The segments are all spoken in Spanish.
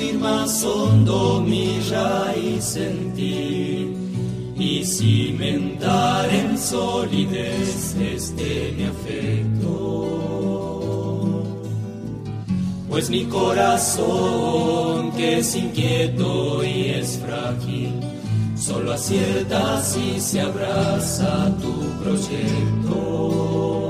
hundir más hondo mi raíz en y cimentar en solidez este mi afecto. Pues mi corazón, que es inquieto y es frágil, solo acierta si se abraza tu proyecto.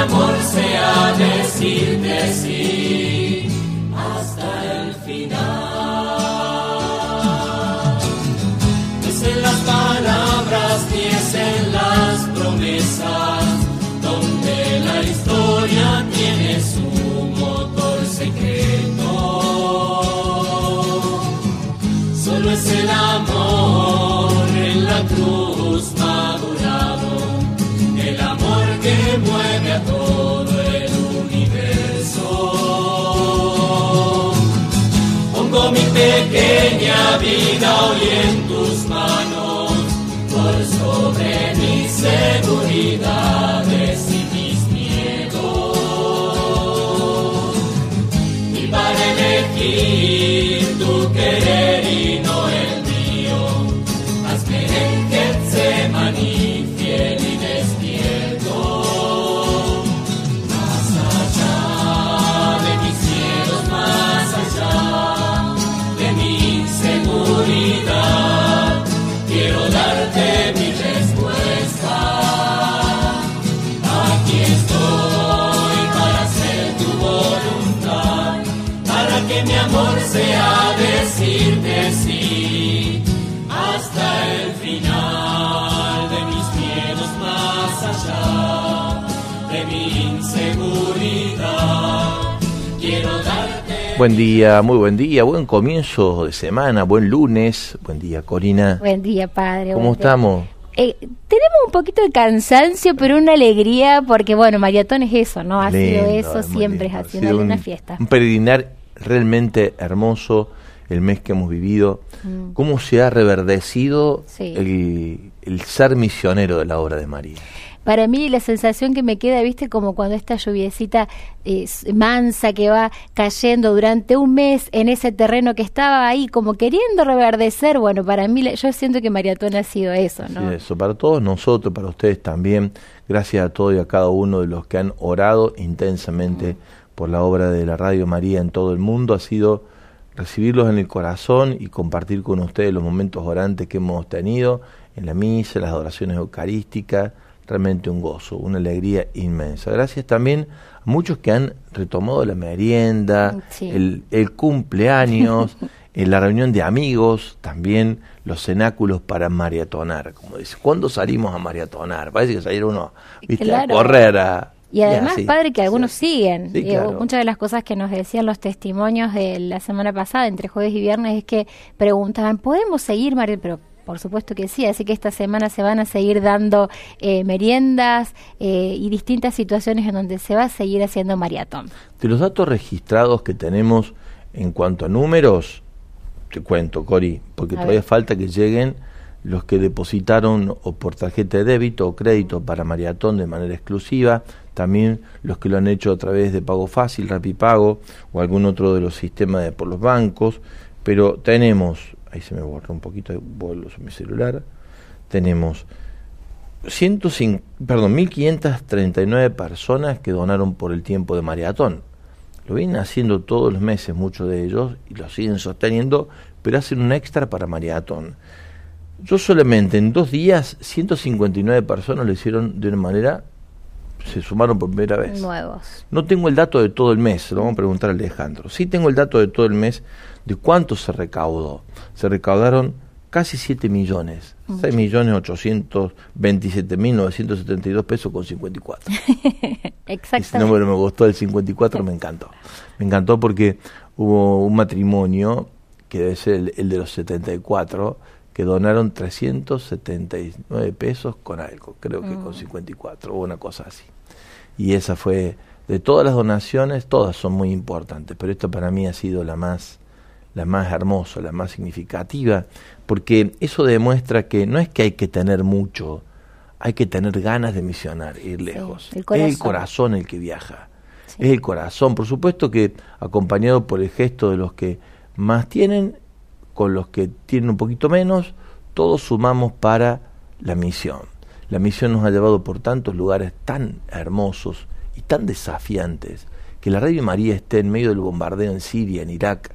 amor sea decirte sí pequeña vida hoy en tus manos, por sobre mis seguridades y mis miedos. Y para elegir tu querer Buen día, muy buen día, buen comienzo de semana, buen lunes. Buen día, Corina. Buen día, padre. ¿Cómo estamos? Eh, tenemos un poquito de cansancio, pero una alegría, porque bueno, maratón es eso, ¿no? Ha sido eso, es siempre es Ha haciendo una un- fiesta. Un peregrinar realmente hermoso el mes que hemos vivido. Mm. Cómo se ha reverdecido Sí. el, el ser misionero de la obra de María. Para mí la sensación que me queda, viste, como cuando esta lluviecita eh, mansa que va cayendo durante un mes en ese terreno que estaba ahí, como queriendo reverdecer, bueno, para mí yo siento que Maratón ha sido eso, ¿no? Sí, eso, para todos nosotros, para ustedes también, gracias a todos y a cada uno de los que han orado intensamente por la obra de la Radio María en todo el mundo, ha sido recibirlos en el corazón y compartir con ustedes los momentos orantes que hemos tenido en la misa, las adoraciones eucarísticas, realmente un gozo, una alegría inmensa. Gracias también a muchos que han retomado la merienda, el, el, cumpleaños, en la reunión de amigos, también los cenáculos para maratonar, como dice, ¿cuándo salimos a maratonar? Parece que salir uno ¿viste? a correr a, y además, padre, que algunos siguen. Muchas de las cosas que nos decían los testimonios de la semana pasada, entre jueves y viernes, es que preguntaban, ¿podemos seguir, María? Pero por supuesto que sí, así que esta semana se van a seguir dando eh, meriendas eh, y distintas situaciones en donde se va a seguir haciendo maratón. De los datos registrados que tenemos en cuanto a números, te cuento, Cori, porque todavía falta que lleguen los que depositaron o por tarjeta de débito o crédito para maratón de manera exclusiva, también los que lo han hecho a través de Pago Fácil, Rapipago o algún otro de los sistemas de, por los bancos, pero tenemos, ahí se me borra un poquito, vuelvo a mi celular, tenemos 105, perdón, 1.539 personas que donaron por el tiempo de maratón. Lo vienen haciendo todos los meses, muchos de ellos, y lo siguen sosteniendo, pero hacen un extra para maratón. Yo solamente en dos días, 159 personas lo hicieron de una manera se sumaron por primera vez. Nuevos. No tengo el dato de todo el mes, lo vamos a preguntar a Alejandro. Sí tengo el dato de todo el mes de cuánto se recaudó. Se recaudaron casi 7 millones, 6 millones 827 mil 972 pesos con 54. Exactamente. Ese número me gustó, el 54 me encantó. Me encantó porque hubo un matrimonio, que debe ser el, el de los 74, que donaron 379 pesos con algo, creo que con 54 mm. o una cosa así. Y esa fue, de todas las donaciones, todas son muy importantes, pero esta para mí ha sido la más, la más hermosa, la más significativa, porque eso demuestra que no es que hay que tener mucho, hay que tener ganas de misionar, ir lejos. es el corazón el que viaja. Es el corazón, por supuesto que acompañado por el gesto de los que más tienen con los que tienen un poquito menos, todos sumamos para la misión. La misión nos ha llevado por tantos lugares tan hermosos y tan desafiantes, que la Radio María esté en medio del bombardeo en Siria, en Irak,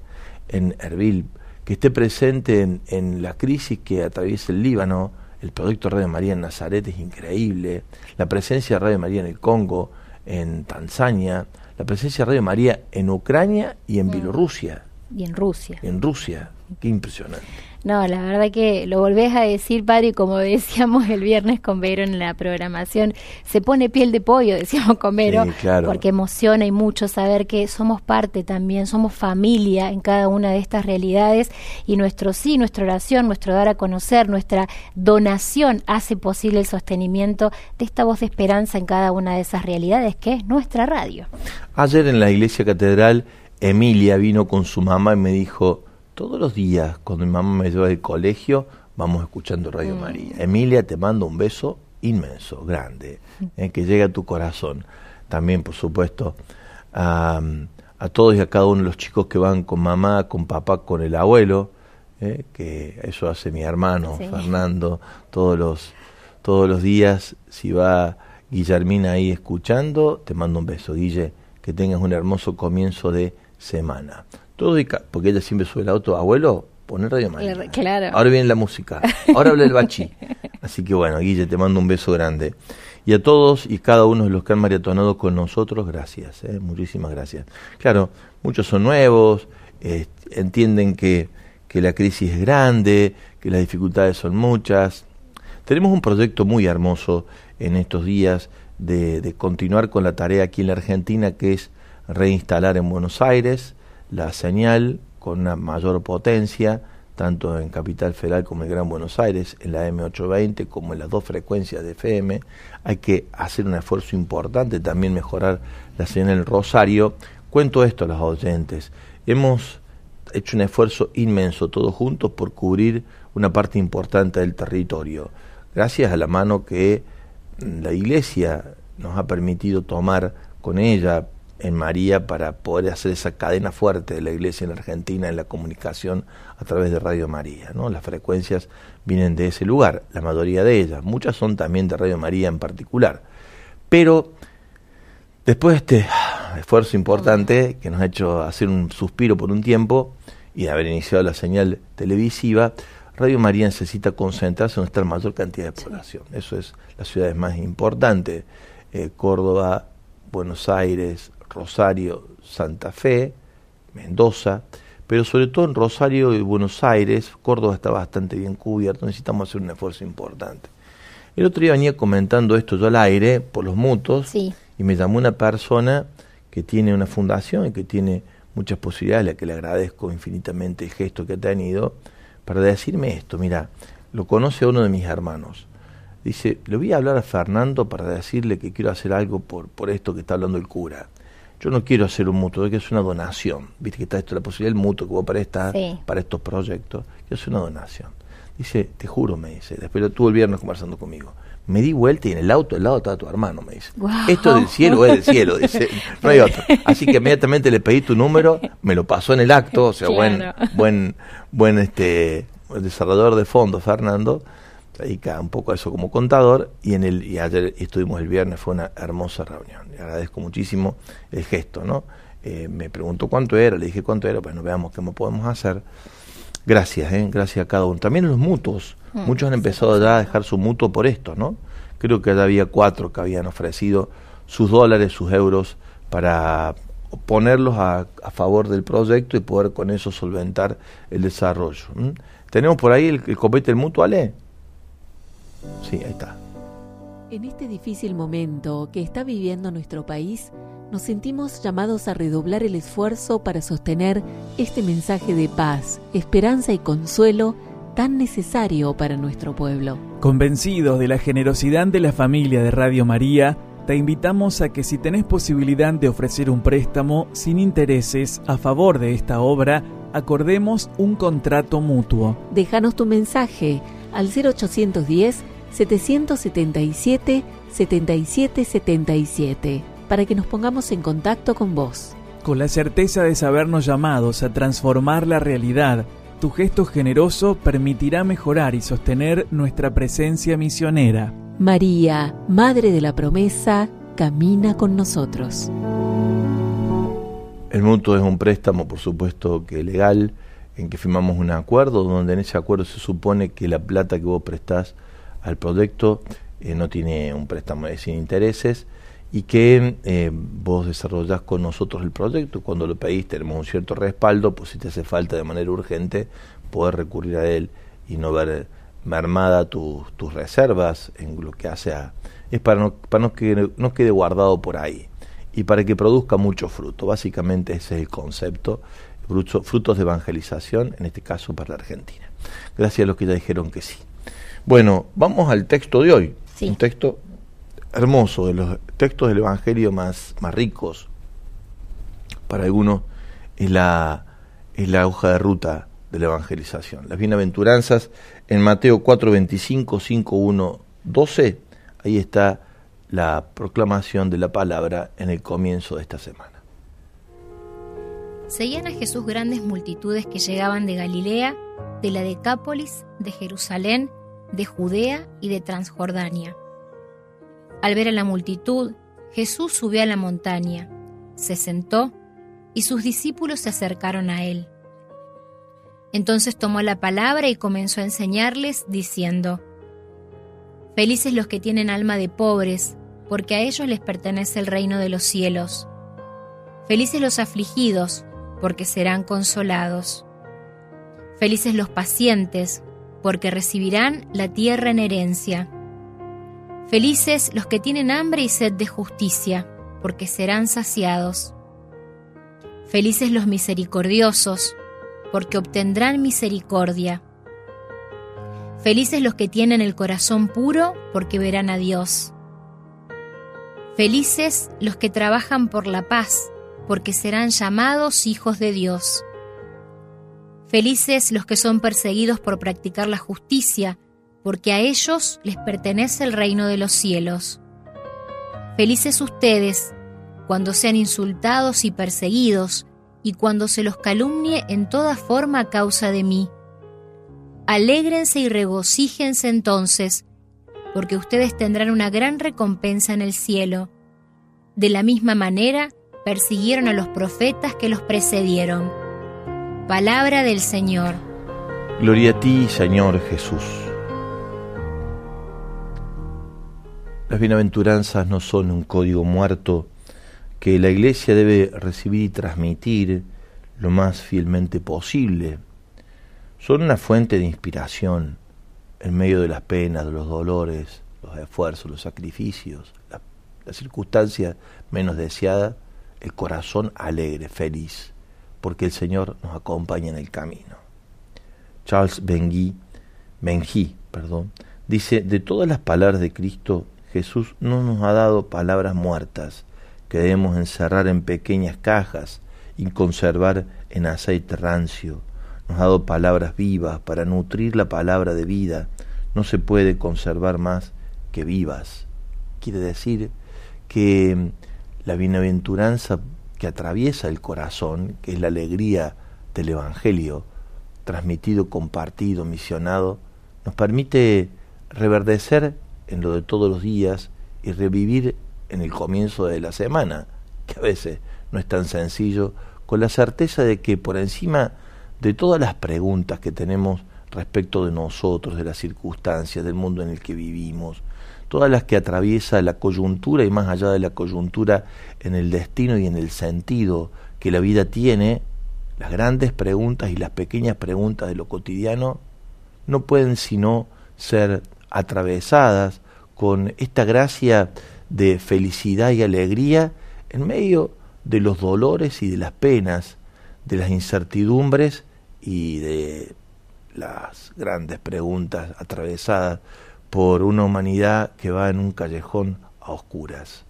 en Erbil, que esté presente en, en la crisis que atraviesa el Líbano, el proyecto Radio María en Nazaret es increíble, la presencia de Radio María en el Congo, en Tanzania, la presencia de Radio María en Ucrania y en mm. Bielorrusia. Y en Rusia. En Rusia. Qué impresionante. No, la verdad que lo volvés a decir, padre, como decíamos el viernes con Vero en la programación, se pone piel de pollo, decíamos con Vero, porque emociona y mucho saber que somos parte también, somos familia en cada una de estas realidades y nuestro sí, nuestra oración, nuestro dar a conocer, nuestra donación hace posible el sostenimiento de esta voz de esperanza en cada una de esas realidades que es nuestra radio. Ayer en la iglesia catedral, Emilia vino con su mamá y me dijo, todos los días, cuando mi mamá me lleva del colegio, vamos escuchando Radio mm. María. Emilia, te mando un beso inmenso, grande, en que llegue a tu corazón. También, por supuesto, a, todos y a cada uno de los chicos que van con mamá, con papá, con el abuelo, eh, que eso hace mi hermano Fernando, todos los, todos los días, si va Guillermina ahí escuchando, te mando un beso, Guille, que tengas un hermoso comienzo de semana. Todo porque ella siempre sube el auto, abuelo, poner Radio María. Claro. Ahora viene la música. Ahora habla el bachi. Así que bueno, Guille, te mando un beso grande. Y a todos y cada uno de los que han maratonado con nosotros, gracias, ¿eh? muchísimas gracias. Claro, muchos son nuevos, entienden que, que la crisis es grande, que las dificultades son muchas. Tenemos un proyecto muy hermoso en estos días de, de continuar con la tarea aquí en la Argentina, que es reinstalar en Buenos Aires la señal con una mayor potencia, tanto en Capital Federal como en Gran Buenos Aires, en la M820 como en las dos frecuencias de FM. Hay que hacer un esfuerzo importante, también mejorar la señal en Rosario. Cuento esto a los oyentes. Hemos hecho un esfuerzo inmenso todos juntos por cubrir una parte importante del territorio, gracias a la mano que la Iglesia nos ha permitido tomar con ella en María para poder hacer esa cadena fuerte de la iglesia en la Argentina en la comunicación a través de Radio María. ¿no? Las frecuencias vienen de ese lugar, la mayoría de ellas, muchas son también de Radio María en particular. Pero después de este esfuerzo importante que nos ha hecho hacer un suspiro por un tiempo y de haber iniciado la señal televisiva, Radio María necesita concentrarse está la mayor cantidad de población. Eso es las ciudades más importantes, eh, Córdoba, Buenos Aires, Rosario, Santa Fe, Mendoza, pero sobre todo en Rosario y Buenos Aires, Córdoba está bastante bien cubierto, necesitamos hacer un esfuerzo importante. El otro día venía comentando esto yo al aire por los mutuos y me llamó una persona que tiene una fundación y que tiene muchas posibilidades, a la que le agradezco infinitamente el gesto que ha tenido, para decirme esto, mira, lo conoce uno de mis hermanos. Dice, le voy a hablar a Fernando para decirle que quiero hacer algo por, por esto que está hablando el cura. Yo no quiero hacer un mutuo, que es una donación. Viste que está esto, la posibilidad del mutuo que vos prestar para estos proyectos. Yo es una donación. Dice, te juro, me dice, después lo tuvo el viernes conversando conmigo. Me di vuelta y en el auto al lado estaba tu hermano, me dice. Esto del cielo es del cielo, dice, no hay otro. Así que inmediatamente le pedí tu número, me lo pasó en el acto, o sea, buen, buen, buen este desarrollador de fondos, Fernando, dedica un poco a eso como contador, y en el, y ayer estuvimos el viernes, fue una hermosa reunión. Le agradezco muchísimo el gesto, ¿no? Eh, me preguntó cuánto era, le dije cuánto era, bueno, veamos qué podemos hacer. Gracias, ¿eh? gracias a cada uno. También los mutuos. Mm, Muchos han empezado ya a dejar su mutuo por esto, ¿no? Creo que ya había cuatro que habían ofrecido sus dólares, sus euros, para ponerlos a, favor del proyecto y poder con eso solventar el desarrollo. ¿Tenemos por ahí el, el copete del mutuo, Ale? Sí, ahí está. En este difícil momento que está viviendo nuestro país, nos sentimos llamados a redoblar el esfuerzo para sostener este mensaje de paz, esperanza y consuelo tan necesario para nuestro pueblo. Convencidos de la generosidad de la familia de Radio María, te invitamos a que si tenés posibilidad de ofrecer un préstamo sin intereses a favor de esta obra, acordemos un contrato mutuo. Déjanos tu mensaje al 0810 777 7777 para que nos pongamos en contacto con vos. Con la certeza de sabernos llamados a transformar la realidad, tu gesto generoso permitirá mejorar y sostener nuestra presencia misionera. María, Madre de la Promesa, camina con nosotros. El mutuo es un préstamo, por supuesto que legal, en que firmamos un acuerdo, donde en ese acuerdo se supone que la plata que vos prestás al proyecto eh, no tiene un préstamo sin intereses y que eh, vos desarrollás con nosotros el proyecto. Cuando lo pedís tenemos un cierto respaldo, pues si te hace falta de manera urgente, poder recurrir a él y no ver mermada tus reservas en lo que hace a... Es para, no, para no que no quede guardado por ahí y para que produzca mucho fruto. Básicamente ese es el concepto, frutos de evangelización, en este caso para la Argentina. Gracias a los que ya dijeron que sí. Bueno, vamos al texto de hoy. Un texto hermoso, de los textos del Evangelio más, más ricos. Para algunos es la, es la hoja de ruta de la evangelización. Las bienaventuranzas en Mateo 4, 25, 5, 1, 12. Ahí está la proclamación de la palabra en el comienzo de esta semana. Seguían a Jesús grandes multitudes que llegaban de Galilea, de la Decápolis, de Jerusalén, de Judea y de Transjordania al ver a la multitud, Jesús subió a la montaña, se sentó y sus discípulos se acercaron a él. Entonces tomó la palabra y comenzó a enseñarles, diciendo, Felices los que tienen alma de pobres, porque a ellos les pertenece el reino de los cielos. Felices los afligidos, porque serán consolados. Felices los pacientes, porque recibirán la tierra en herencia. Felices los que tienen hambre y sed de justicia, porque serán saciados. Felices los misericordiosos, porque obtendrán misericordia. Felices los que tienen el corazón puro, porque verán a Dios. Felices los que trabajan por la paz, porque serán llamados hijos de Dios. Felices los que son perseguidos por practicar la justicia, porque a ellos les pertenece el reino de los cielos. Felices ustedes cuando sean insultados y perseguidos, y cuando se los calumnie en toda forma a causa de mí. Alégrense y regocíjense entonces, porque ustedes tendrán una gran recompensa en el cielo. De la misma manera, persiguieron a los profetas que los precedieron. Palabra del Señor. Gloria a ti, Señor Jesús. Las bienaventuranzas no son un código muerto que la Iglesia debe recibir y transmitir lo más fielmente posible. Son una fuente de inspiración en medio de las penas, de los dolores, los esfuerzos, los sacrificios, las circunstancias menos deseadas, el corazón alegre, feliz, porque el Señor nos acompaña en el camino. Charles Bengi, Benji, perdón, dice, de todas las palabras de Cristo, Jesús no nos ha dado palabras muertas que debemos encerrar en pequeñas cajas y conservar en aceite rancio. Nos ha dado palabras vivas para nutrir la palabra de vida. No se puede conservar más que vivas. Quiere decir que la bienaventuranza que atraviesa el corazón, que es la alegría del Evangelio, transmitido, compartido, misionado, nos permite reverdecer en lo de todos los días y revivir en el comienzo de la semana, que a veces no es tan sencillo, con la certeza de que por encima de todas las preguntas que tenemos respecto de nosotros, de las circunstancias, del mundo en el que vivimos, todas las que atraviesa la coyuntura y más allá de la coyuntura en el destino y en el sentido que la vida tiene, las grandes preguntas y las pequeñas preguntas de lo cotidiano no pueden sino ser atravesadas con esta gracia de felicidad y alegría en medio de los dolores y de las penas, de las incertidumbres y de las grandes preguntas atravesadas por una humanidad que va en un callejón a oscuras.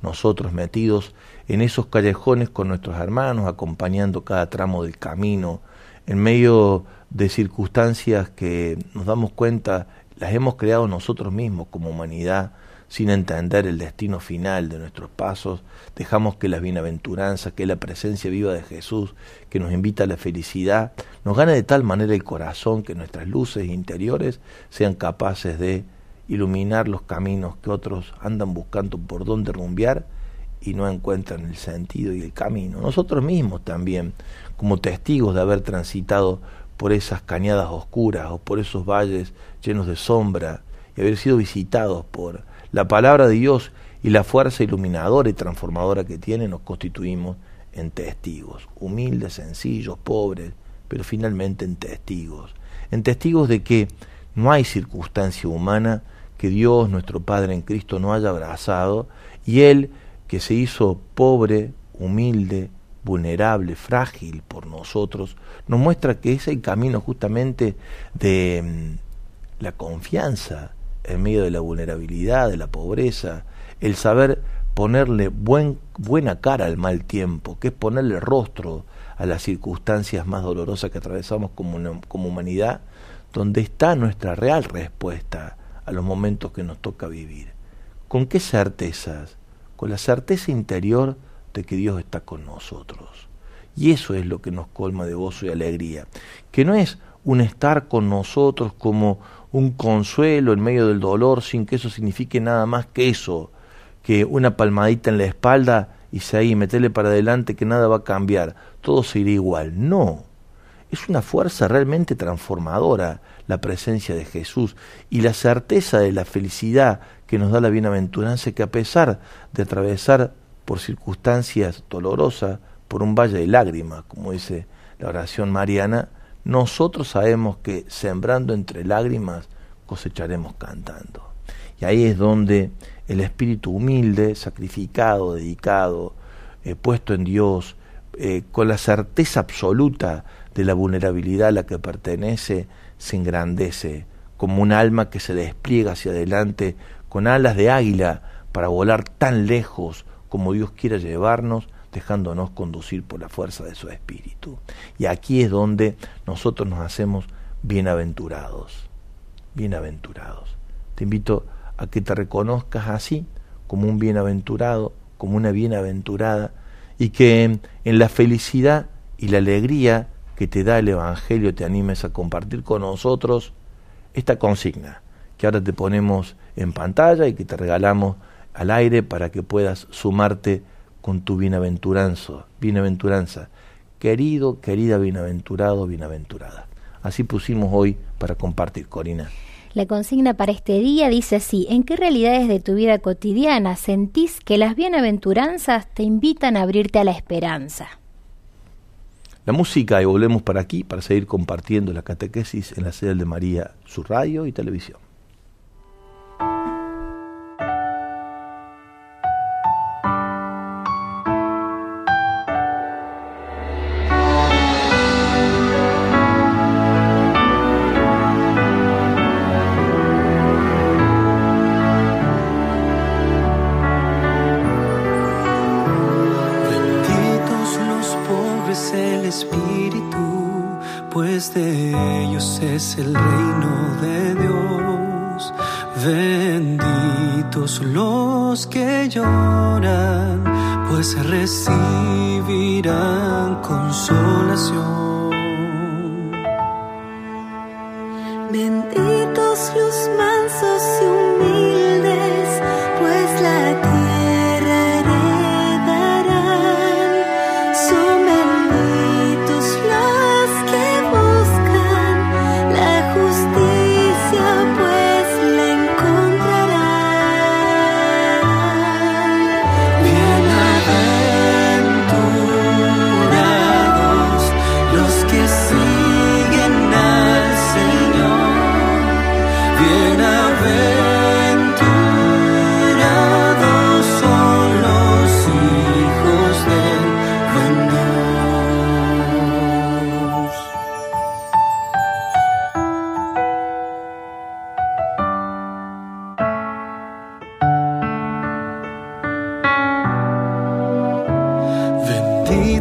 Nosotros metidos en esos callejones con nuestros hermanos, acompañando cada tramo del camino, en medio de circunstancias que nos damos cuenta las hemos creado nosotros mismos como humanidad, sin entender el destino final de nuestros pasos, dejamos que las bienaventuranzas, que la presencia viva de Jesús, que nos invita a la felicidad, nos gane de tal manera el corazón que nuestras luces interiores sean capaces de iluminar los caminos que otros andan buscando por dónde rumbear y no encuentran el sentido y el camino. Nosotros mismos también, como testigos de haber transitado por esas cañadas oscuras o por esos valles llenos de sombra y haber sido visitados por la palabra de Dios y la fuerza iluminadora y transformadora que tiene, nos constituimos en testigos, humildes, sencillos, pobres, pero finalmente en testigos, en testigos de que no hay circunstancia humana que Dios, nuestro Padre en Cristo, no haya abrazado y Él que se hizo pobre, humilde, vulnerable, frágil por nosotros, nos muestra que es el camino justamente de mm, la confianza en medio de la vulnerabilidad, de la pobreza, el saber ponerle buen, buena cara al mal tiempo, que es ponerle rostro a las circunstancias más dolorosas que atravesamos como, como humanidad, donde está nuestra real respuesta a los momentos que nos toca vivir. ¿Con qué certezas? con la certeza interior de que Dios está con nosotros. Y eso es lo que nos colma de gozo y alegría, que no es un estar con nosotros como un consuelo en medio del dolor sin que eso signifique nada más que eso, que una palmadita en la espalda y se ahí, metele para adelante que nada va a cambiar, todo se irá igual. No, es una fuerza realmente transformadora la presencia de Jesús y la certeza de la felicidad que nos da la bienaventuranza que a pesar de atravesar por circunstancias dolorosas, por un valle de lágrimas, como dice la oración mariana, nosotros sabemos que sembrando entre lágrimas cosecharemos cantando. Y ahí es donde el espíritu humilde, sacrificado, dedicado, eh, puesto en Dios, eh, con la certeza absoluta de la vulnerabilidad a la que pertenece, se engrandece como un alma que se despliega hacia adelante con alas de águila para volar tan lejos como Dios quiera llevarnos, dejándonos conducir por la fuerza de su espíritu. Y aquí es donde nosotros nos hacemos bienaventurados, bienaventurados. Te invito a que te reconozcas así, como un bienaventurado, como una bienaventurada, y que en la felicidad y la alegría que te da el Evangelio te animes a compartir con nosotros esta consigna que ahora te ponemos en pantalla y que te regalamos al aire para que puedas sumarte con tu bienaventuranza, bienaventuranza. Querido, querida bienaventurado, bienaventurada. Así pusimos hoy para compartir, Corina. La consigna para este día dice así, ¿en qué realidades de tu vida cotidiana sentís que las bienaventuranzas te invitan a abrirte a la esperanza? La música y volvemos para aquí para seguir compartiendo la catequesis en la sede de María, su radio y televisión.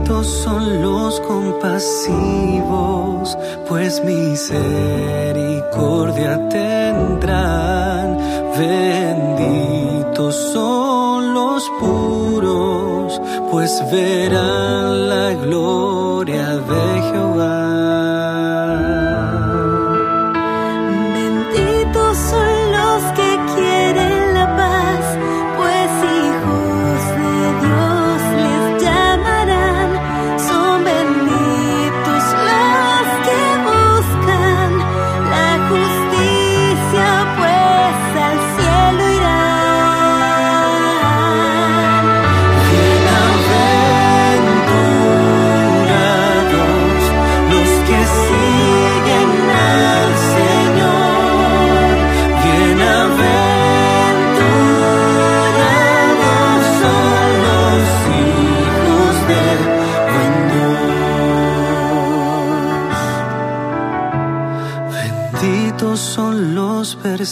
Benditos son los compasivos, pues misericordia tendrán. Benditos son los puros, pues verán la gloria de Jehová.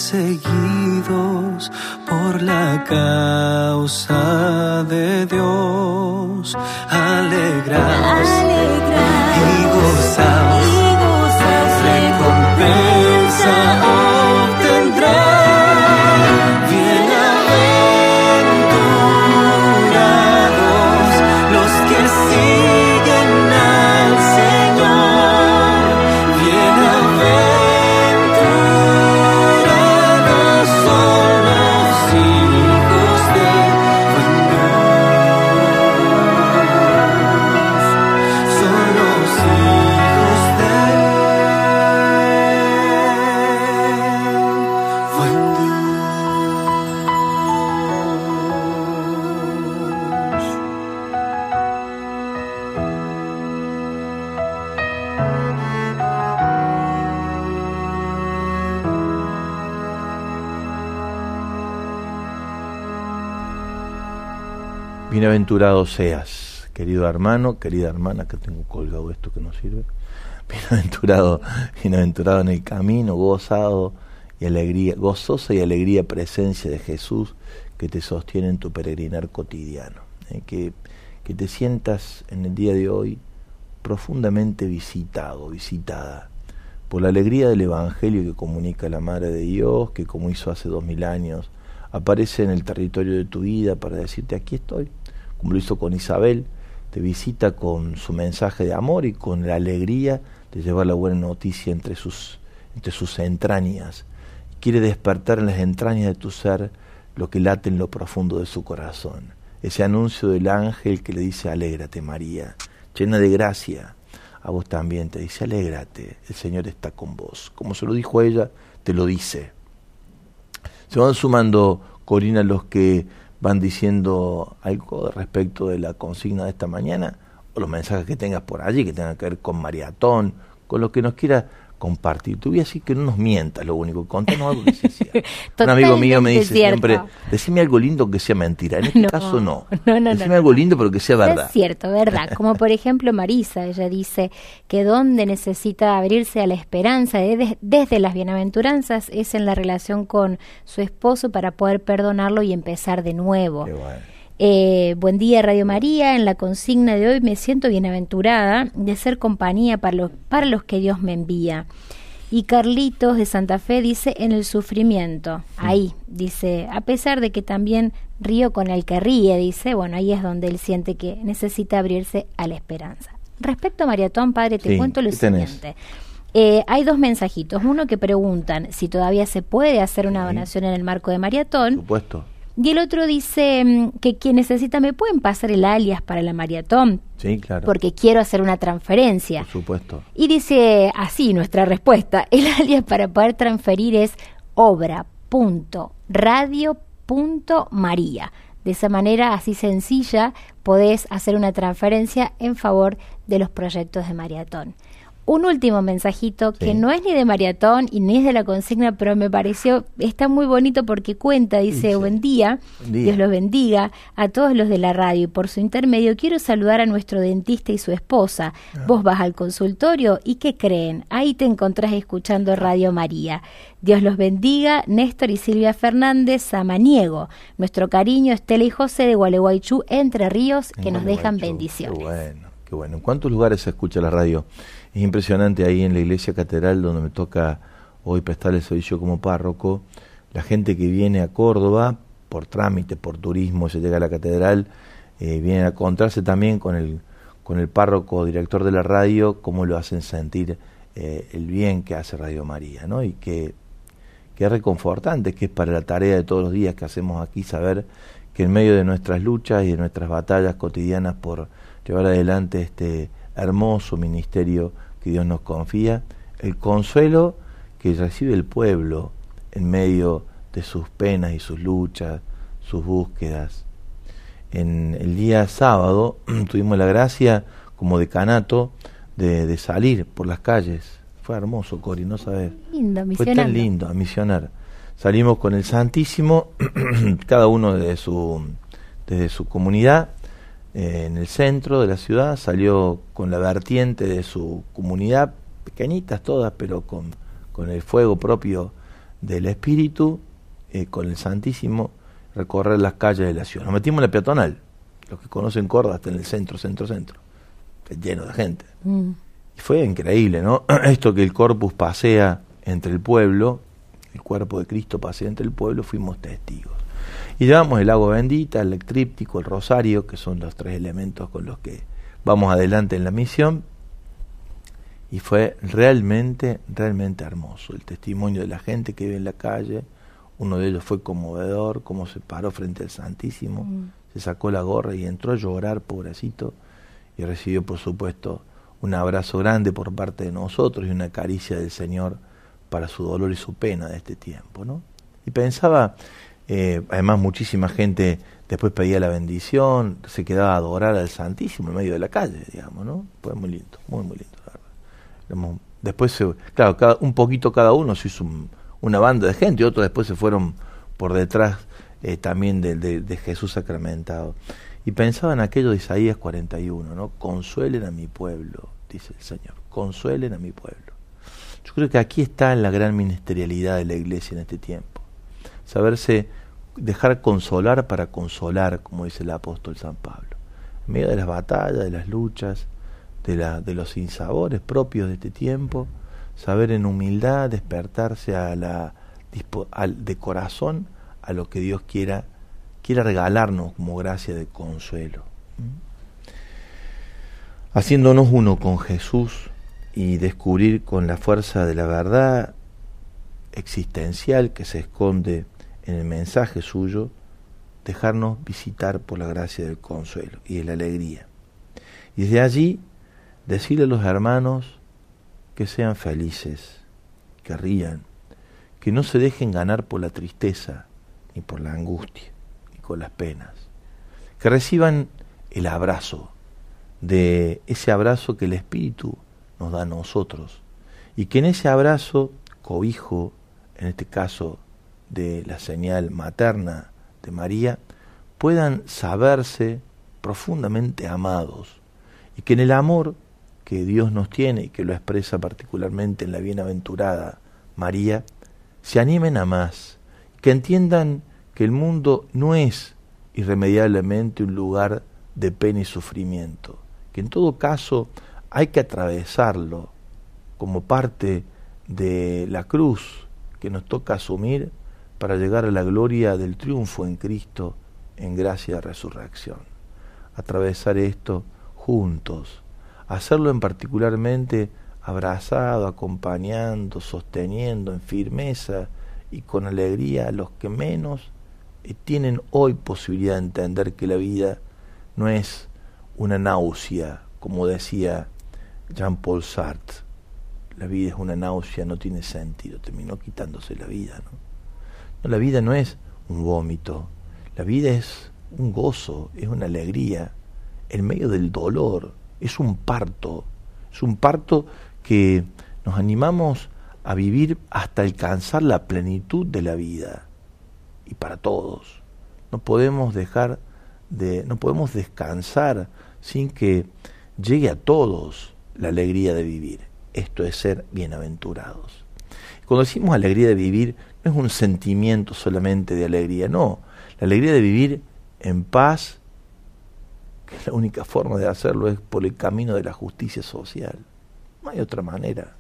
perseguidos por la causa de Dios. Alegraos, y gozaos. Bienaventurado seas, querido hermano, querida hermana, que tengo colgado esto que no sirve. Bienaventurado, bienaventurado en el camino, gozado y alegría, gozosa y alegría presencia de Jesús que te sostiene en tu peregrinar cotidiano. Eh, que, que te sientas en el día de hoy profundamente visitado, visitada por la alegría del Evangelio que comunica la Madre de Dios, que como hizo hace dos mil años, aparece en el territorio de tu vida para decirte aquí estoy, como lo hizo con Isabel, te visita con su mensaje de amor y con la alegría de llevar la buena noticia entre sus, entre sus entrañas. Quiere despertar en las entrañas de tu ser lo que late en lo profundo de su corazón. Ese anuncio del ángel que le dice, alégrate María, llena de gracia, a vos también te dice, alégrate, el Señor está con vos. Como se lo dijo a ella, te lo dice. Se van sumando, Corina, los que van diciendo algo respecto de la consigna de esta mañana, o los mensajes que tengas por allí, que tengan que ver con maratón, con lo que nos quiera compartir. Te voy a decir que no nos mientas lo único, contanos algo que sea cierto. Un amigo mío me dice siempre, decime algo lindo que sea mentira. En este caso no. no, no decime algo lindo pero que sea verdad. Es cierto, verdad. Como por ejemplo Marisa, ella dice que donde necesita abrirse a la esperanza desde las bienaventuranzas es en la relación con su esposo para poder perdonarlo y empezar de nuevo. Qué bueno. Eh, buen día Radio María, en la consigna de hoy me siento bienaventurada de ser compañía para los, para los que Dios me envía. Y Carlitos de Santa Fe dice en el sufrimiento, ahí, dice, a pesar de que también río con el que ríe, dice, bueno, ahí es donde él siente que necesita abrirse a la esperanza. Respecto a Mariatón, padre, te cuento lo siguiente. Eh, hay dos mensajitos. Uno que preguntan si todavía se puede hacer una donación en el marco de Mariatón. supuesto. Y el otro dice mm, que quien necesita me pueden pasar el alias para la maratón. Sí, claro. Porque quiero hacer una transferencia. Por supuesto. Y dice así nuestra respuesta. El alias para poder transferir es obra.radio.maría. De esa manera, así sencilla, podés hacer una transferencia en favor de los proyectos de maratón un último mensajito que no es ni de maratón y ni es de la consigna, pero me pareció, está muy bonito porque cuenta, dice, buen, día, Dios los bendiga a todos los de la radio y por su intermedio quiero saludar a nuestro dentista y su esposa. Ah. Vos vas al consultorio y ¿qué creen? Ahí te encontrás escuchando Radio María. Dios los bendiga, Néstor y Silvia Fernández Samaniego. Nuestro cariño, Estela y José de Gualeguaychú, Entre Ríos, que nos dejan bendiciones. Bueno, qué bueno. ¿En cuántos lugares se escucha la radio? Es impresionante ahí en la iglesia catedral donde me toca hoy prestar el servicio como párroco, la gente que viene a Córdoba por trámite, por turismo, se llega a la catedral, eh, viene a encontrarse también con el, con el párroco director de la radio, cómo lo hacen sentir eh, el bien que hace Radio María, ¿no? Y que, que reconfortante, que es para la tarea de todos los días que hacemos aquí saber que en medio de nuestras luchas y de nuestras batallas cotidianas por llevar adelante este hermoso ministerio Dios nos confía, el consuelo que recibe el pueblo en medio de sus penas y sus luchas, sus búsquedas. En el día sábado tuvimos la gracia como decanato de, de salir por las calles. Fue hermoso, Cori, no sabes. Fue tan lindo a misionar. Salimos con el Santísimo, cada uno desde su, desde su comunidad, en el centro de la ciudad, salió con la vertiente de su comunidad, pequeñitas todas, pero con, con el fuego propio del Espíritu, eh, con el Santísimo, recorrer las calles de la ciudad. Nos metimos en la peatonal, los que conocen Córdoba, hasta en el centro, centro, centro, lleno de gente. Mm. Y fue increíble, ¿no? Esto que el corpus pasea entre el pueblo, el cuerpo de Cristo pasea entre el pueblo, fuimos testigos. Y llevamos el agua bendita, el tríptico, el rosario, que son los tres elementos con los que vamos adelante en la misión. Y fue realmente, realmente hermoso el testimonio de la gente que vive en la calle. Uno de ellos fue conmovedor, cómo se paró frente al Santísimo, mm. se sacó la gorra y entró a llorar, pobrecito, y recibió, por supuesto, un abrazo grande por parte de nosotros y una caricia del Señor para su dolor y su pena de este tiempo, ¿no? Y pensaba eh, además, muchísima gente después pedía la bendición, se quedaba a adorar al Santísimo en medio de la calle, digamos, ¿no? Fue muy lindo, muy, muy lindo. Después, claro, cada, un poquito cada uno se hizo una banda de gente y otros después se fueron por detrás eh, también de, de, Jesús sacramentado. Y pensaba en aquello de Isaías 41, ¿no? Consuelen a mi pueblo, dice el Señor, consuelen a mi pueblo. Yo creo que aquí está la gran ministerialidad de la iglesia en este tiempo saberse dejar consolar para consolar, como dice el apóstol San Pablo. En medio de las batallas, de las luchas, de, la, de los sinsabores propios de este tiempo, saber en humildad despertarse al, de corazón a lo que Dios quiera, quiera regalarnos como gracia de consuelo. Haciéndonos uno con Jesús y descubrir con la fuerza de la verdad existencial que se esconde en el mensaje suyo, dejarnos visitar por la gracia del consuelo y de la alegría. Y desde allí decirle a los hermanos que sean felices, que rían, que no se dejen ganar por la tristeza, ni por la angustia, ni con las penas, que reciban el abrazo, de ese abrazo que el Espíritu nos da a nosotros, y que en ese abrazo, cobijo, en este caso de la señal materna de María, puedan saberse profundamente amados, y que en el amor que Dios nos tiene y que lo expresa particularmente en la bienaventurada María, se animen a más, que entiendan que el mundo no es irremediablemente un lugar de pena y sufrimiento, que en todo caso hay que atravesarlo como parte de la cruz que nos toca asumir para llegar a la gloria del triunfo en Cristo en gracia de resurrección. Atravesar esto juntos, hacerlo en particularmente abrazado, acompañando, sosteniendo en firmeza y con alegría a los que menos eh, tienen hoy posibilidad de entender que la vida no es una náusea, como decía Jean-Paul Sartre. La vida es una náusea, no tiene sentido, terminó quitándose la vida. ¿no? La vida no es un vómito, la vida es un gozo, es una alegría, en medio del dolor, es un parto, es un parto que nos animamos a vivir hasta alcanzar la plenitud de la vida y para todos. No podemos dejar de no podemos descansar sin que llegue a todos la alegría de vivir. Esto es ser bienaventurados. Cuando decimos alegría de vivir, es un sentimiento solamente de alegría, no. La alegría de vivir en paz que la única forma de hacerlo es por el camino de la justicia social. No hay otra manera.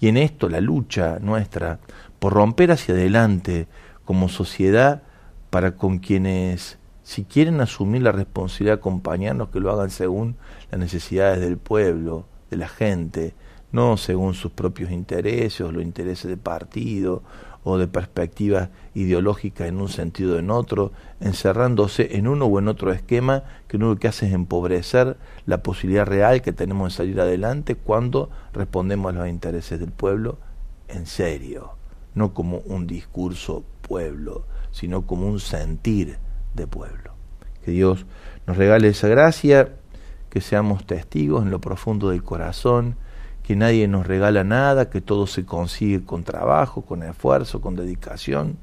Y en esto la lucha nuestra por romper hacia adelante como sociedad para con quienes si quieren asumir la responsabilidad de acompañarnos, que lo hagan según las necesidades del pueblo, de la gente, no según sus propios intereses los intereses de partido o de perspectiva ideológica en un sentido o en otro, encerrándose en uno o en otro esquema que lo que hace es empobrecer la posibilidad real que tenemos de salir adelante cuando respondemos a los intereses del pueblo en serio, no como un discurso pueblo, sino como un sentir de pueblo. Que Dios nos regale esa gracia, que seamos testigos en lo profundo del corazón, que nadie nos regala nada, que todo se consigue con trabajo, con esfuerzo, con dedicación,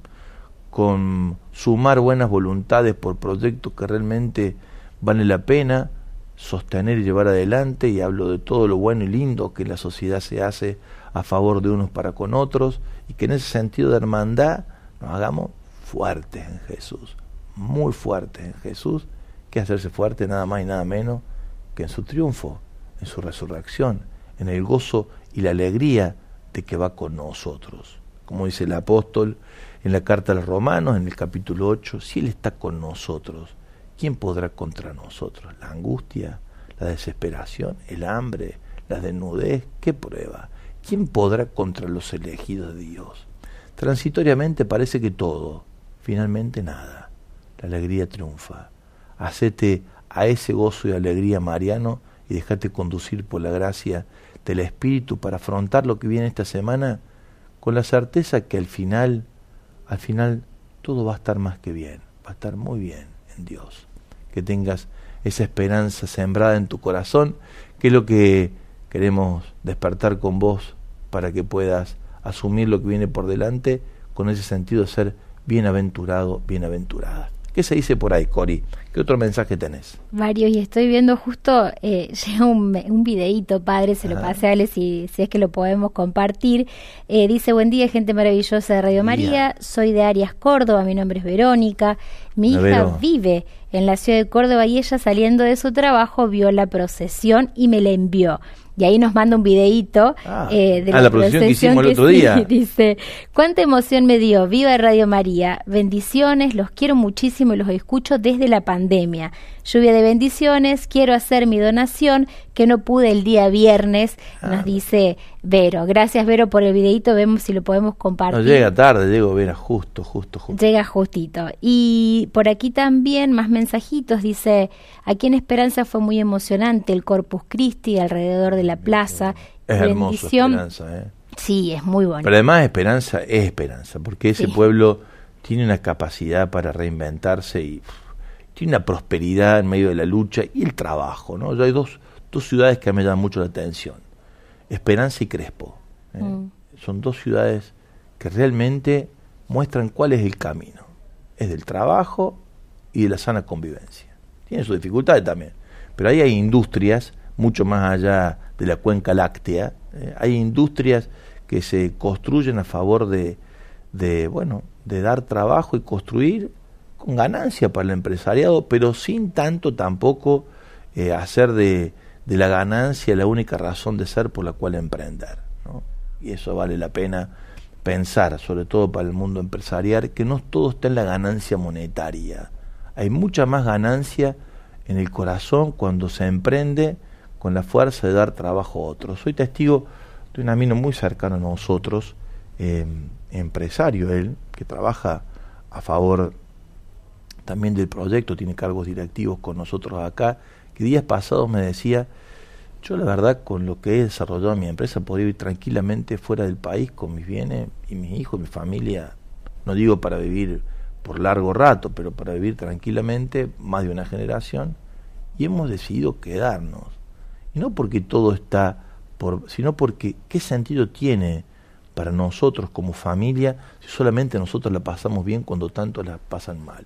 con sumar buenas voluntades por proyectos que realmente vale la pena sostener y llevar adelante, y hablo de todo lo bueno y lindo que la sociedad se hace a favor de unos para con otros, y que en ese sentido de hermandad nos hagamos fuertes en Jesús, muy fuertes en Jesús, que hacerse fuerte nada más y nada menos que en su triunfo, en su resurrección, en el gozo y la alegría de que va con nosotros. Como dice el apóstol en la carta a los romanos, en el capítulo 8, si Él está con nosotros, ¿quién podrá contra nosotros? La angustia, la desesperación, el hambre, la desnudez, ¿qué prueba? ¿Quién podrá contra los elegidos de Dios? Transitoriamente parece que todo, finalmente nada. La alegría triunfa. Hacete a ese gozo y alegría mariano y déjate conducir por la gracia del Espíritu para afrontar lo que viene esta semana con la certeza que al final, al final todo va a estar más que bien, va a estar muy bien en Dios. Que tengas esa esperanza sembrada en tu corazón, que es lo que queremos despertar con vos para que puedas asumir lo que viene por delante con ese sentido de ser bienaventurado, bienaventurada. ¿Qué se dice por ahí, Cori? ¿Qué otro mensaje tenés? Varios, y estoy viendo justo, eh, llega un, un videíto, padre, se lo pasé a Ale si, si es que lo podemos compartir. Eh, dice, buen día, gente maravillosa de Radio María, soy de Arias, Córdoba, mi nombre es Verónica, mi hija vive en la ciudad de Córdoba y ella saliendo de su trabajo vio la procesión y me la envió. Y ahí nos manda un videíto Ah, eh, de ah, la procesión que hicimos el otro sí, día. dice, cuánta emoción me dio, viva Radio María, bendiciones, los quiero muchísimo y los escucho desde la pandemia. Lluvia de bendiciones, quiero hacer mi donación que no pude el día viernes, Ah. nos dice Vero. Gracias, Vero, por el videito. Vemos si lo podemos compartir. No llega tarde, llego, Vera, justo, justo, justo. Llega justito. Y por aquí también más mensajitos. Dice, aquí en Esperanza fue muy emocionante el Corpus Christi alrededor de la plaza. Es hermoso. Esperanza, ¿eh? Sí, es muy bonito. Pero además Esperanza es Esperanza, porque ese Sí. pueblo tiene una capacidad para reinventarse y tiene una prosperidad en medio de la lucha y el trabajo, ¿no? Yo hay dos, dos ciudades que me llaman mucho la atención, Esperanza y Crespo. ¿eh? Mm. Son dos ciudades que realmente muestran cuál es el camino. Es del trabajo y de la sana convivencia. Tiene sus dificultades también, pero ahí hay industrias mucho más allá de la cuenca láctea. ¿eh? Hay industrias que se construyen a favor de, de, bueno, de dar trabajo y construir con ganancia para el empresariado, pero sin tanto tampoco eh, hacer de, de la ganancia la única razón de ser por la cual emprender. Y eso vale la pena pensar, sobre todo para el mundo empresarial, que no todo está en la ganancia monetaria. Hay mucha más ganancia en el corazón cuando se emprende con la fuerza de dar trabajo a otros. Soy testigo de un amigo muy cercano a nosotros, eh, empresario él, que trabaja a favor también del proyecto, tiene cargos directivos con nosotros acá, que días pasados me decía, yo la verdad con lo que he desarrollado mi empresa podría vivir tranquilamente fuera del país con mis bienes y mis hijos, mi familia, no digo para vivir por largo rato, pero para vivir tranquilamente más de una generación, y hemos decidido quedarnos. Y no porque todo está por, sino porque qué sentido tiene para nosotros como familia si solamente nosotros la pasamos bien cuando tanto la pasan mal.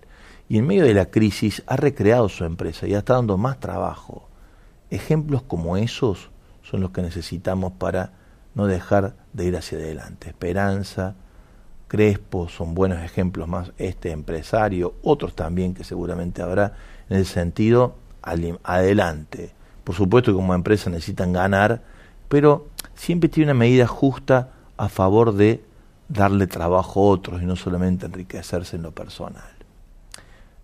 Y en medio de la crisis ha recreado su empresa y está dando más trabajo. Ejemplos como esos son los que necesitamos para no dejar de ir hacia adelante. Esperanza, Crespo son buenos ejemplos más, este empresario, otros también que seguramente habrá en el sentido adelante. Por supuesto que como empresa necesitan ganar, pero siempre tiene una medida justa a favor de darle trabajo a otros y no solamente enriquecerse en lo personal.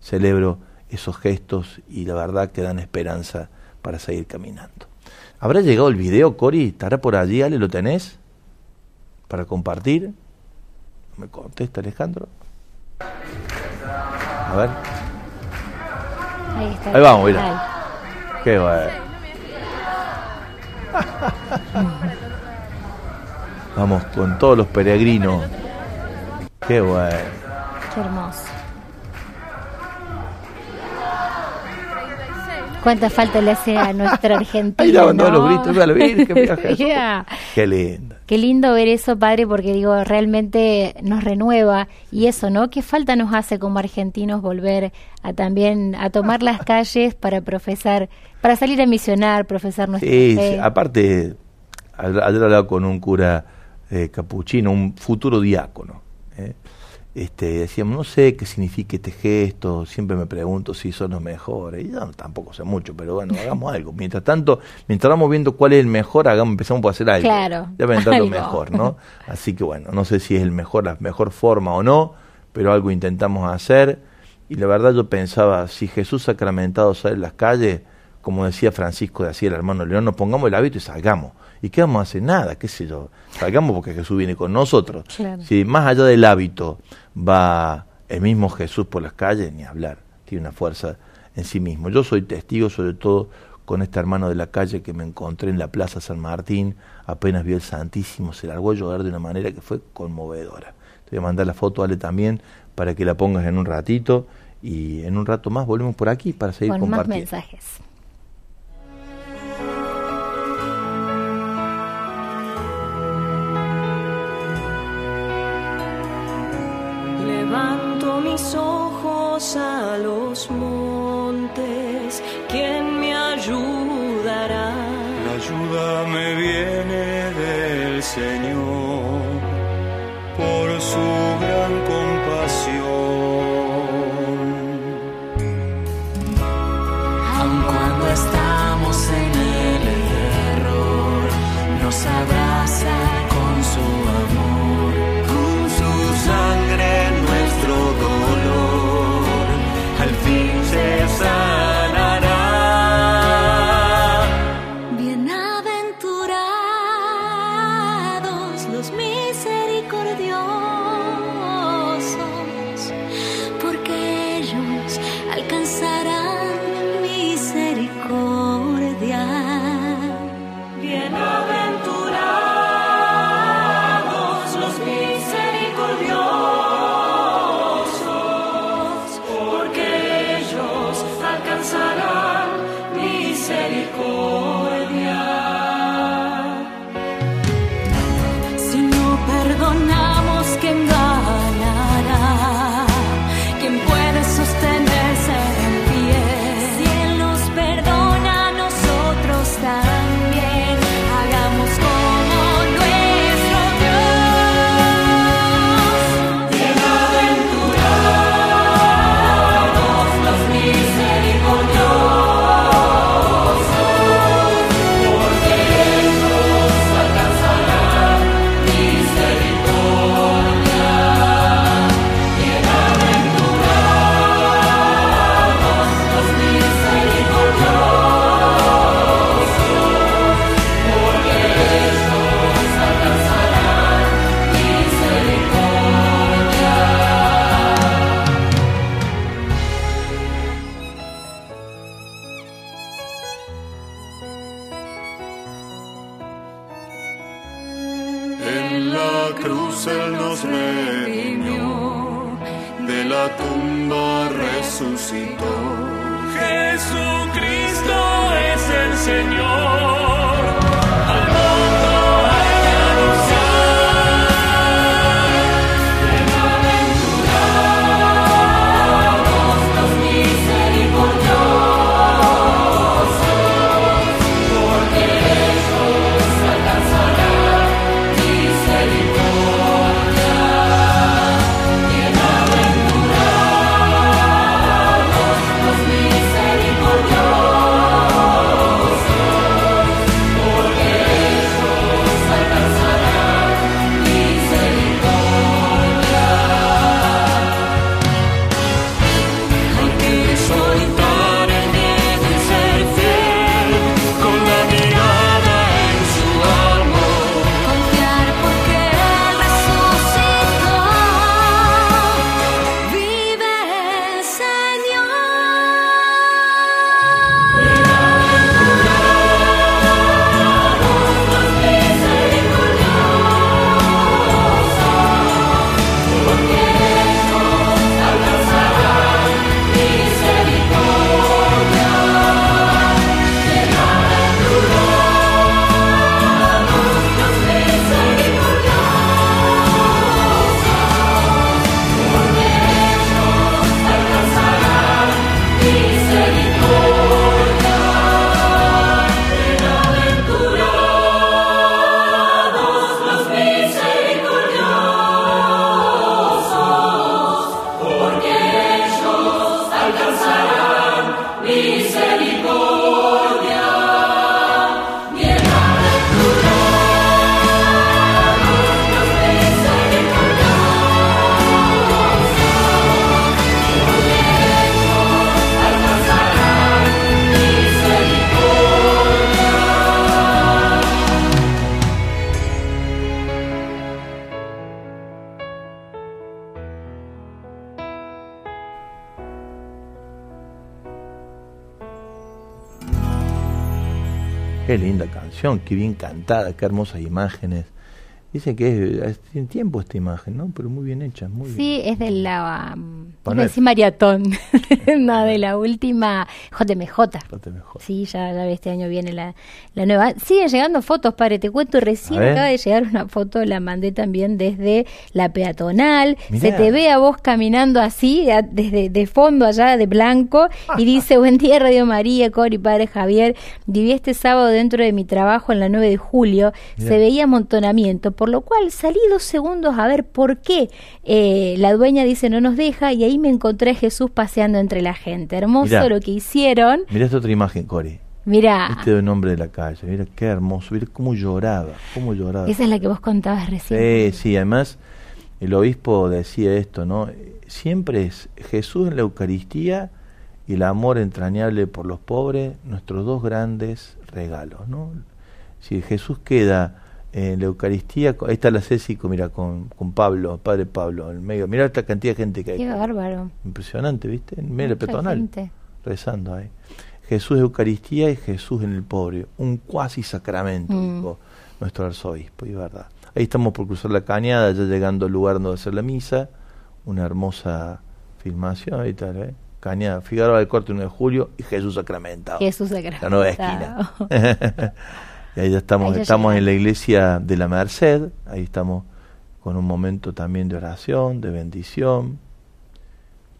Celebro esos gestos y la verdad que dan esperanza para seguir caminando. ¿Habrá llegado el video, Cori? ¿Estará por allí, Ale? ¿Lo tenés? ¿Para compartir? ¿Me contesta Alejandro? A ver. Ahí está. Ahí vamos, mira. Qué bueno. Vamos con todos los peregrinos. Qué bueno. Qué hermoso. ¿Cuánta falta le hace a nuestra Argentina? Ahí daban todos no? los gritos, mira, la Virgen, mira Jesús. Ya. Qué lindo. Qué lindo ver eso, padre, porque digo, realmente nos renueva y eso, ¿no? ¿Qué falta nos hace como argentinos volver a también a tomar las calles para profesar, para salir a misionar, profesar nuestra Sí, fe? sí, aparte, a- ayer hablaba con un cura eh, capuchino, un futuro diácono. Este, decíamos, no sé qué significa este gesto, siempre me pregunto si son los mejores. Y yo no, tampoco sé mucho, pero bueno, hagamos algo. Mientras tanto, mientras vamos viendo cuál es el mejor, hagamos, empezamos por hacer algo. Claro, Ya vendrá lo mejor, ¿no? Así que bueno, no sé si es el mejor, la mejor forma o no, pero algo intentamos hacer. Y la verdad yo pensaba, si Jesús sacramentado sale en las calles, como decía Francisco de así el hermano León, nos pongamos el hábito y salgamos. ¿Y qué vamos a hacer? Nada, qué sé yo. Salgamos porque Jesús viene con nosotros. Claro. Si más allá del hábito va el mismo Jesús por las calles, ni hablar. Tiene una fuerza en sí mismo. Yo soy testigo sobre todo con este hermano de la calle que me encontré en la Plaza San Martín, apenas vio el Santísimo, se largó a llorar de una manera que fue conmovedora. Te voy a mandar la foto, Ale, también, para que la pongas en un ratito y en un rato más volvemos por aquí para seguir Con más compartiendo. mensajes. Levanto mis ojos a los montes, ¿quién me ayudará? La ayuda me viene del Señor por su gran compasión. Aun cuando estamos en el error, nos abraza que me Qué linda canción, qué bien cantada, qué hermosas imágenes. Dice que es, tiene tiempo esta imagen, ¿no? Pero muy bien hecha, muy bien. Sí, es de la. um, maratón. no, de la última JMJ. Mejor. Sí, ya, ya este año viene la, la nueva. Siguen llegando fotos, padre. Te cuento, recién acaba de llegar una foto, la mandé también desde la peatonal. Mirá. Se te ve a vos caminando así, a- desde de fondo allá de blanco, y dice: Buen día, Radio María, Cori, padre Javier. Viví este sábado dentro de mi trabajo en la 9 de julio. Mirá. Se veía amontonamiento, por lo cual salí dos segundos a ver por qué. Eh, la dueña dice: No nos deja, y ahí me encontré a Jesús paseando entre la gente. Hermoso Mirá. lo que hicieron. Mirá esta otra imagen, Cori. Mira, Este es el nombre de la calle. Mira qué hermoso. Mira cómo lloraba. Cómo lloraba. esa es la que vos contabas recién. Sí, sí, además el obispo decía esto, ¿no? Siempre es Jesús en la Eucaristía y el amor entrañable por los pobres, nuestros dos grandes regalos, ¿no? Si Jesús queda en la Eucaristía, ahí está la Césico, mira, con, con Pablo, Padre Pablo, en medio, mira esta cantidad de gente que hay. Qué bárbaro. Impresionante, ¿viste? En medio del Mucha peatonal, gente. rezando ahí. Jesús Eucaristía y Jesús en el pobre, un cuasi sacramento, Mm. dijo nuestro arzobispo, y verdad. Ahí estamos por cruzar la cañada, ya llegando al lugar donde hacer la misa, una hermosa filmación, ahí está, ¿eh? Cañada, Figueroa del Corte 1 de julio y Jesús sacramentado. Jesús sacramentado. La nueva esquina. y ahí ya estamos, Ahí ya estamos en la iglesia de la Merced, ahí estamos con un momento también de oración, de bendición,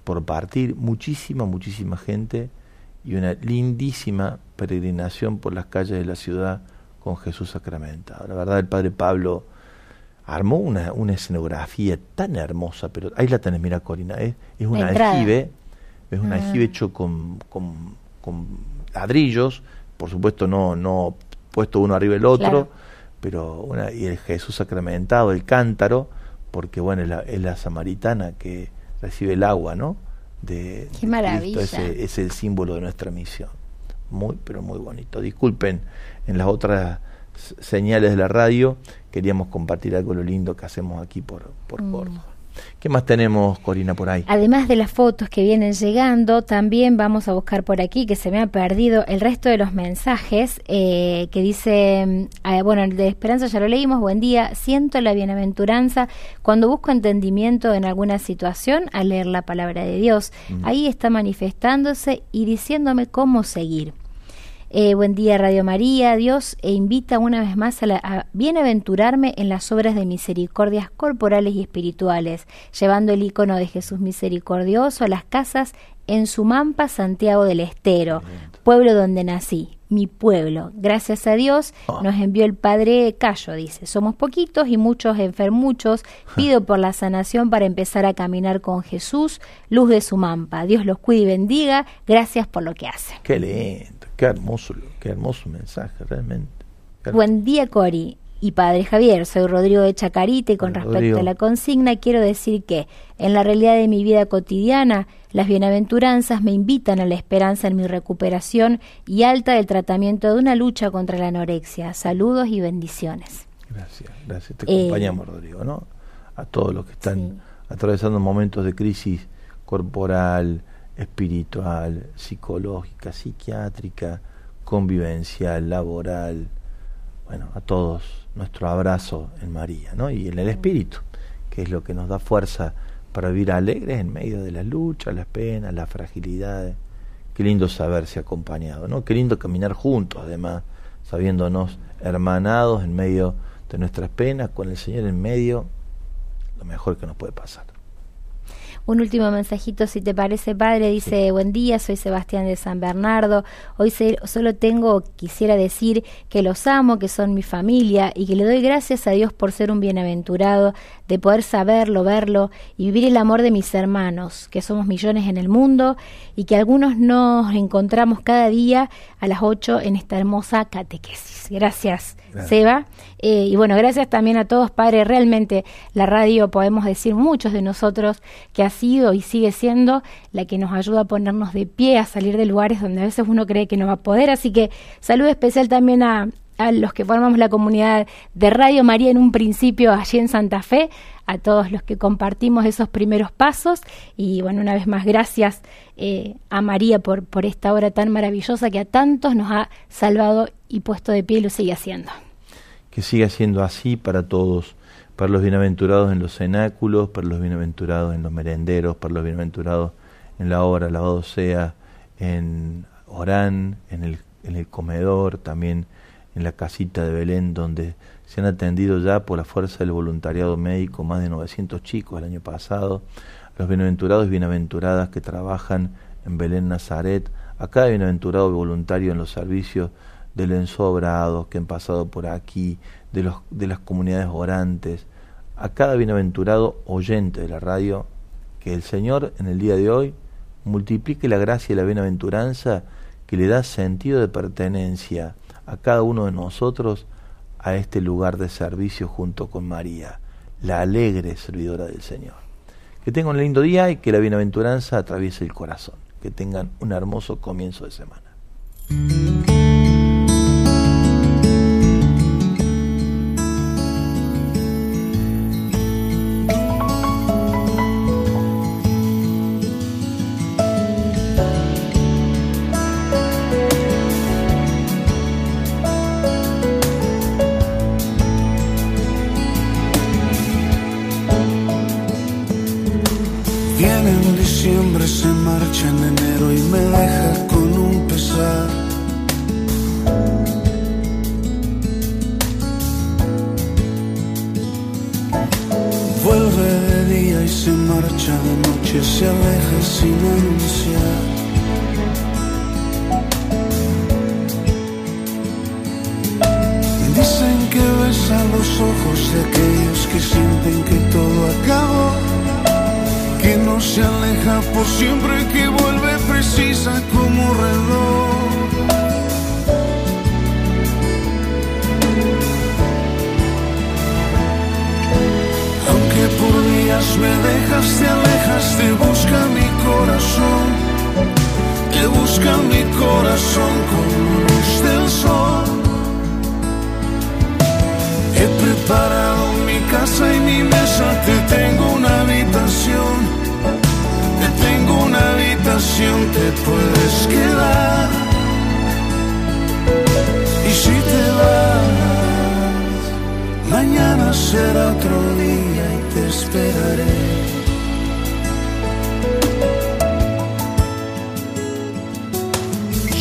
por partir muchísima, muchísima gente y una lindísima peregrinación por las calles de la ciudad con Jesús sacramentado. La verdad, el Padre Pablo armó una, una escenografía tan hermosa, pero ahí la tenés, mira Corina, es, es un aljibe, es un Ah. aljibe hecho con, con, con ladrillos, por supuesto no, no puesto uno arriba del otro, Claro. pero una, y el Jesús sacramentado, el cántaro, porque bueno, es la, es la samaritana que recibe el agua, ¿no? De, de Qué Cristo, maravilla. ese- es el símbolo de nuestra misión. Muy, pero muy bonito. Disculpen, en las otras señales de la radio queríamos compartir algo de lo lindo que hacemos aquí por, por Mm. Córdoba. ¿Qué más tenemos, Corina, por ahí? Además de las fotos que vienen llegando, también vamos a buscar por aquí, que se me ha perdido el resto de los mensajes, eh, que dice, eh, bueno, el de Esperanza ya lo leímos, buen día, siento la bienaventuranza cuando busco entendimiento en alguna situación al leer la palabra de Dios. Ahí está manifestándose y diciéndome cómo seguir. Eh, buen día Radio María, Dios e invita una vez más a, la- a bienaventurarme en las obras de misericordias corporales y espirituales, llevando el icono de Jesús misericordioso a las casas en Sumampa, Santiago del Estero, pueblo donde nací, mi pueblo. Gracias a Dios Oh. nos envió el Padre Cayo, dice, somos poquitos y muchos enfermuchos, pido por la sanación para empezar a caminar con Jesús, luz de Sumampa. Dios los cuide y bendiga, gracias por lo que hacen. Qué lindo, qué hermoso, qué hermoso mensaje, realmente. Buen día, Cori. Y padre Javier, soy Rodrigo de Chacarita y con respecto a la consigna quiero decir que en la realidad de mi vida cotidiana las bienaventuranzas me invitan a la esperanza en mi recuperación y alta del tratamiento de una lucha contra la anorexia. Saludos y bendiciones. Gracias, gracias. Te Eh, acompañamos, Rodrigo, ¿no? A todos los que están Sí. atravesando momentos de crisis corporal, espiritual, psicológica, psiquiátrica, convivencial, laboral. Bueno, a todos nuestro abrazo en María, ¿no? Y en el Espíritu, que es lo que nos da fuerza para vivir alegres en medio de las luchas, las penas, las fragilidades. Qué lindo saberse acompañado, ¿no? Qué lindo caminar juntos, además, sabiéndonos hermanados en medio de nuestras penas, con el Señor en medio, lo mejor que nos puede pasar. Un último mensajito, si te parece, padre. Dice, buen día, soy Sebastián de San Bernardo. Hoy se- solo tengo, quisiera decir que los amo, que son mi familia y que le doy gracias a Dios por ser un bienaventurado, de poder saberlo, verlo y vivir el amor de mis hermanos, que somos millones en el mundo y que algunos nos encontramos cada día a las 8 en esta hermosa catequesis. Gracias. Seba. Eh, y bueno, gracias también a todos, padre. Realmente la radio, podemos decir muchos de nosotros, que sido y sigue siendo la que nos ayuda a ponernos de pie, a salir de lugares donde a veces uno cree que no va a poder. Así que saludo especial también a, a los que formamos la comunidad de Radio María en un principio allí en Santa Fe, a todos los que compartimos esos primeros pasos. Y bueno, una vez más, gracias eh, a María por, por esta obra tan maravillosa que a tantos nos ha salvado y puesto de pie y lo sigue haciendo. que siga siendo así para todos, para los bienaventurados en los cenáculos, para los bienaventurados en los merenderos, para los bienaventurados en la obra Lavado sea, en Orán, en el, en el comedor, también en la casita de Belén, donde se han atendido ya por la fuerza del voluntariado médico más de 900 chicos el año pasado, los bienaventurados y bienaventuradas que trabajan en Belén Nazaret, a cada bienaventurado voluntario en los servicios del ensobrado que han pasado por aquí, de, los, de las comunidades orantes, a cada bienaventurado oyente de la radio, que el Señor en el día de hoy multiplique la gracia y la bienaventuranza que le da sentido de pertenencia a cada uno de nosotros a este lugar de servicio junto con María, la alegre servidora del Señor. Que tengan un lindo día y que la bienaventuranza atraviese el corazón. Que tengan un hermoso comienzo de semana. Y se marcha de noche, se aleja sin anunciar. Dicen que besa los ojos de aquellos que sienten que todo acabó que no se aleja por siempre, que vuelve precisa como reloj. me dejas, te alejas, te busca mi corazón, te busca mi corazón con luz del sol. He preparado mi casa y mi mesa, te tengo una habitación, te tengo una habitación, te puedes quedar. Mañana será otro día y te esperaré.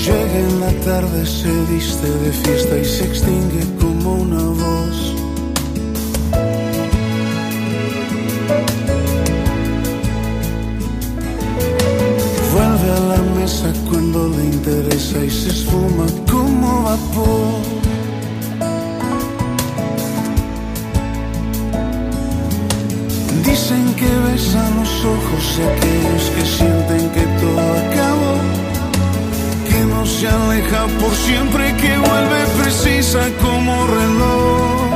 Llega en la tarde, se viste de fiesta y se extingue como una voz. Vuelve a la mesa cuando le interesa y se esfuma como vapor. Aquellos que sienten que todo acabó que no se aleja por siempre, que vuelve precisa como reloj.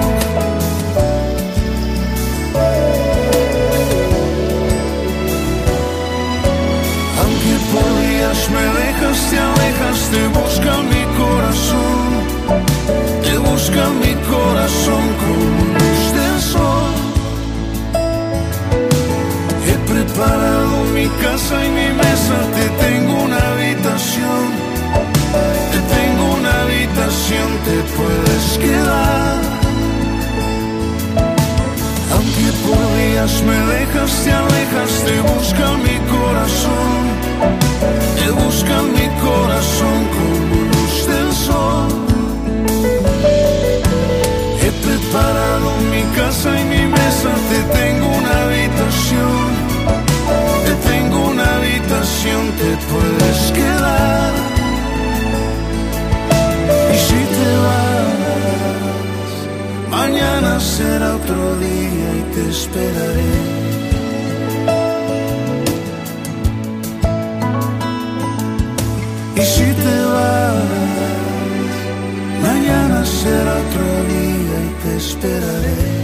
Aunque por días me dejas, te alejas, te busca mi corazón, te busca mi corazón como He preparado mi casa y mi mesa, te tengo una habitación, te tengo una habitación, te puedes quedar. Aunque por días me dejas, te alejas, te busca mi corazón, te busca mi corazón como luz del sol. He preparado mi casa y mi mesa, te tengo una habitación, te puedes quedar. Y si te vas, mañana será otro día y te esperaré. Y si te vas, mañana será otro día y te esperaré.